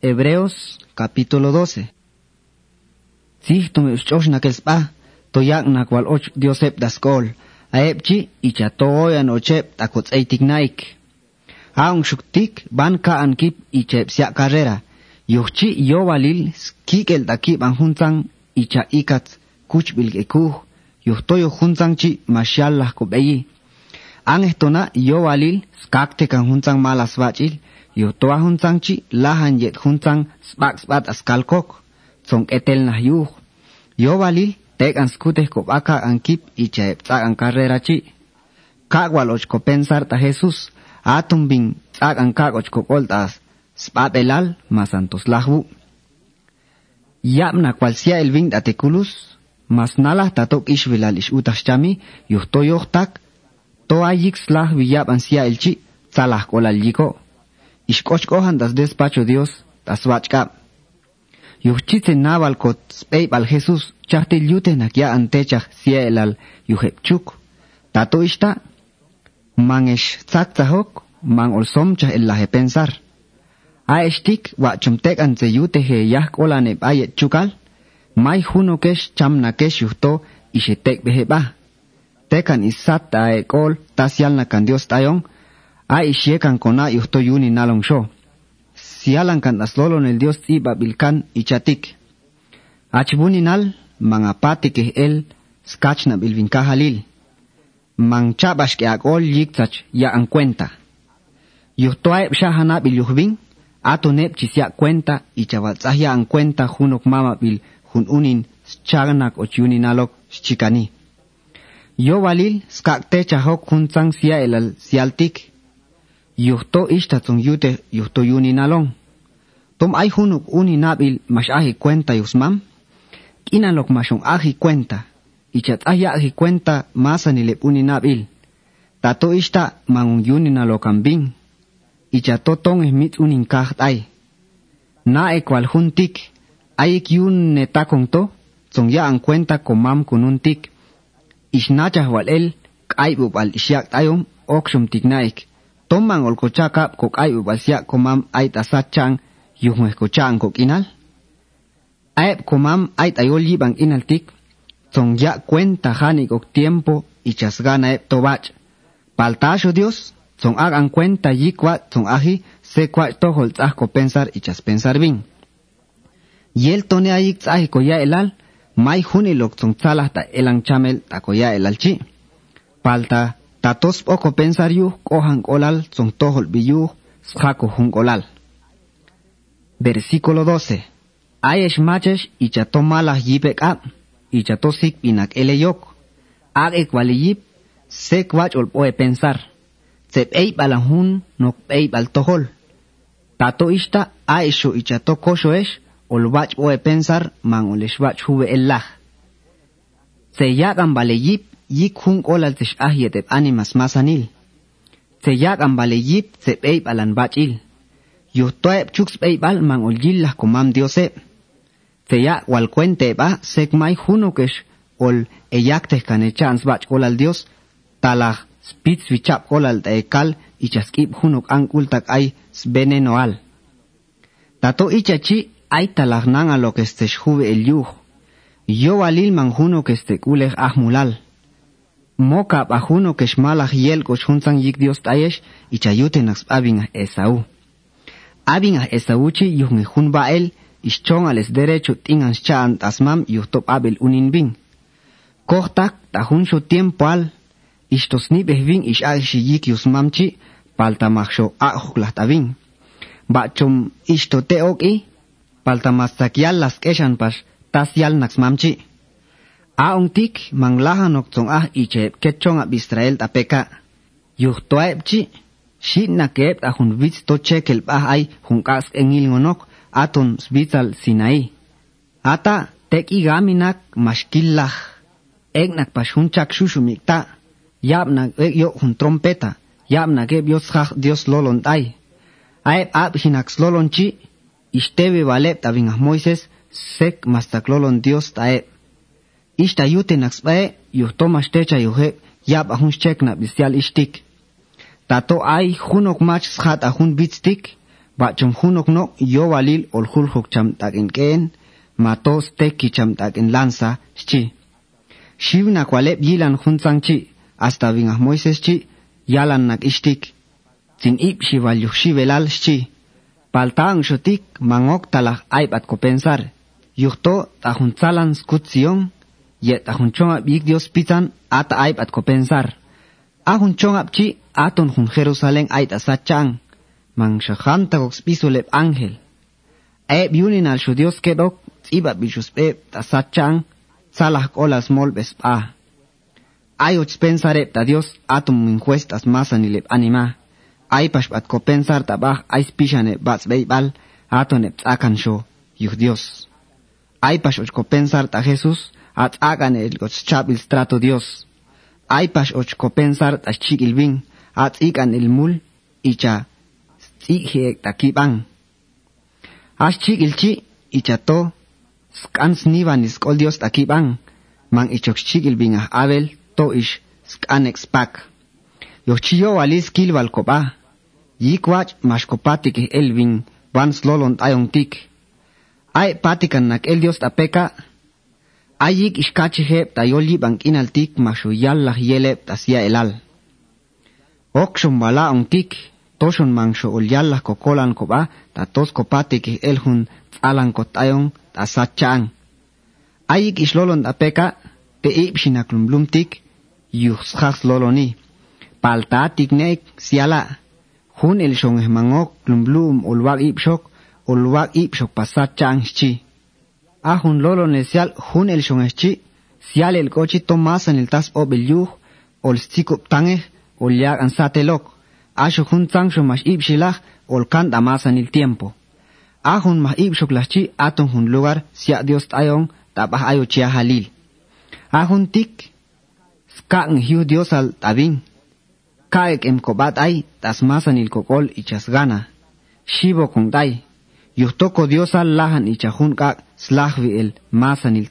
Hebreos capítulo 12. Si tu uchosh na kespa, to yak na kwal och diosep daskol, aepchi icha to oyan ochep takots eitik naik. Aung shuktik ban ka ankip ichep siya carrera. Yuchi yo walil skikel takip ang huntang icha ikat kuch bilgekuh. Yuhtoyo huntang chi masyallah kubeyi. Angehtona yo walil skaktekan hunsan malas bachil yo toa hunsan chi lahan yet hunsan sbak askalkok son etel nah yuh. Yo walil tek an skute kop aka an kip icha eptak an karrera chi. Kakwal ochko pensar ta Jesus atum bin tak an koltas sbat elal masantos lahbu. Yapna kwal sea el mas nalah tatok ishvilal ish utas chami, yuhto tak. toayik slah viyab ansia elchi, salah kolal yiko. Ishkoch kohan das despacho Dios, das vachkab. Yuhchitze nabal kot speib al Jesus, chahte yuten akia antechah sia elal yuhep. Tato ishta, man esh tzak tzahok, man olsom el lahe pensar. A eshtik wa chumtek yute he yah kolane bayet chukal, mai huno kesh chamna kesh yuhto ishetek behebah. tekan isat tae kol tas yal na kan Dios tayong ay isyekan kona yuhto yuni nalong syo. Siyalan kan aslolon el Dios ti babilkan ichatik. Achbuninal mga patik el skach na bilvinkahalil. Mangchabash ke akol yiktach ya ang kwenta. Yuhtoae pshahana bilyuhbing ato nep chisya kwenta ichawatsahya ang kwenta hunok mama bil hununin chaganak ochuninalok chikani. Yo walil skakte chahok hunsang siya elal sialtik, yuhto ishta tung yute yuhto yuni nalong. Tom ay hunuk uni nabil mas ahi kwenta yusmam. Kinalok masong ahi kwenta. Ichat ahi kwenta masa nilip uni nabil. Tato ishta mangung yuni nalokambing. Ichato tong mit unin kaht ay. Na ekwal huntik. Ayik yun netakong to. Tong ya ang kwenta komam kununtik. Isnachah wal el. Kaibub al isyak tayong. Okshum tignaik tomang ol kochakap kok ay ubasya komam ay tasachang yung kochang kok inal. Aep komam ay tayol yibang inaltik, tong ya kwenta hani kok tiempo ichasgana ep tobach. Paltasyo Dios, tong ag ang kwenta yikwa tong ahi se kwa tohol tsah ko pensar ichas pensar bing. Yel tone ayik tsahi ko ya elal, may hunilok tong tsalah ta elang chamel ta ko ya elal chi. Palta tatos poko pensar yu kohan kolal son tohol biyu kolal. Versículo 12. Ayesh machesh y chato malah yipek ab, y chato sik pinak eleyok. Ag ekwali yip, sek wach ol poe pensar. Sep ei balahun nok ei bal tohol. Tato ishta aesho y chato kosho ol bach oe pensar man ol shbach huve elah. Se yagan bale yip, yik hunk ol al yetep animas masanil. Se yagan bale yip, se peip alan bach il. Yo toep chuks peip al man ol kumam diose. Se yag wal kuente ba, sek hunukesh ol eyak tehkan bach e, ol dios, talah spitz vichap ol taekal, ichaskip hunuk ankultak ay sbenenoal. Tato ichachi, ay talah nanga lo que este juve el yuh. Yo walil man huno que este kulej ahmulal moka bajuno que shmalach yel ko shunzang yik dios tayesh y chayute nax abin a Esau. Abin a Esau chi yuhne hun bael ischong ales derecho tingan chaan tasmam yuhtop abel unin bin. Kohtak tahun sho tiempo al ishtos ni behvin ish al shi yik yusmam chi palta maksho ahuklah tabin. Bachum ishtote oki palta mastak yallas keshan par tas yalnaks mamchi. Aongtik tik mang laha nok tsong ah iche ketchong ab Israel tapeka. Yuh toaep chi, si na vits to chekel pa ay ah hun engil ngonok aton svitsal sinai. Ata tek igami nak Egnak lah. Ek nak chak shushu mikta. Yab nak ek yo hun trompeta. Yab nak eb yo dios lolon tay. Aep ab hinak slolon Ixteve valep tabin Moisés, sec mastaclolon Dios tae. Ixta yuten axpae, yuhtomas techa yuhe, yab ahun chekna bisial ishtik. Tato ay hunok mach shat ahun bitstik, bachum hunok no yo valil ol hulhok cham takin keen, matos teki cham takin lanza, chi. Shivna kwalep yilan hunzang chi, hasta bin Moisés chi, yalan nak ishtik. Zin ip shival yuhshi velal chi. Paltang shotik mangok talak aibat ko pensar yukto tahunzalan skutsion yet ahunchonga big dios pitan ata aibat ko pensar ahunchonga chi aton hun Jerusalén ait asachang man shahanta gox pisulep ángel e biunin al shudios kedok iba bichus pe tasachang salah olas mol bespa ay och pensare ta dios atum mincuestas masanilep anima ay pashbat ko pensar tabaj ay spishane bats beibal atone tsakan sho yuh dios. Ay pash och ko pensar ta jesus at agan el goch chabil trato dios. Ay pash och ko pensar ta chikil bin at ikan el mul icha tsihiek ta kibang. As chikil chi icha to skans nivan iskol dios ta kibang. Man ichok chikil bin ah abel to ish skanex pak yochiyo walis kilwal koba yikwach mashkopatik elvin wanslolon ayontik. Ay patikan nak el Dios tapeka, ayik iskachihep tayoli bankinaltik mashuyallah yelep tasia elal. Okshon bala ontik, toshon mangsho ulyallah kokolan koba tatos kopatik elhun alan kotayon tasachan. Ayik islolon tapeka, te ipshinaklumblumtik, yuxjas loloni. Paltatik nek siala. Hun el shong mangok lumblum ulwag ipshok ulwag ipshok pasat chang chi. Ahun lolo nesial hun el shong chi. Sial el cochi tomasan el tas obel yuh ol stikup tange ol yag an satelok asho hun tang shomash ipshilach ol kan damasan el tiempo. Ahun mah ipshok chi aton hun lugar sia dios tayon tabah ayo chia halil ahun tik skang hiu dios al tabin kaek em kobat ay tas masan il kokol ichas gana. Shibo kong day yuhtoko diosa lahan ichahun kak slahvi el masan il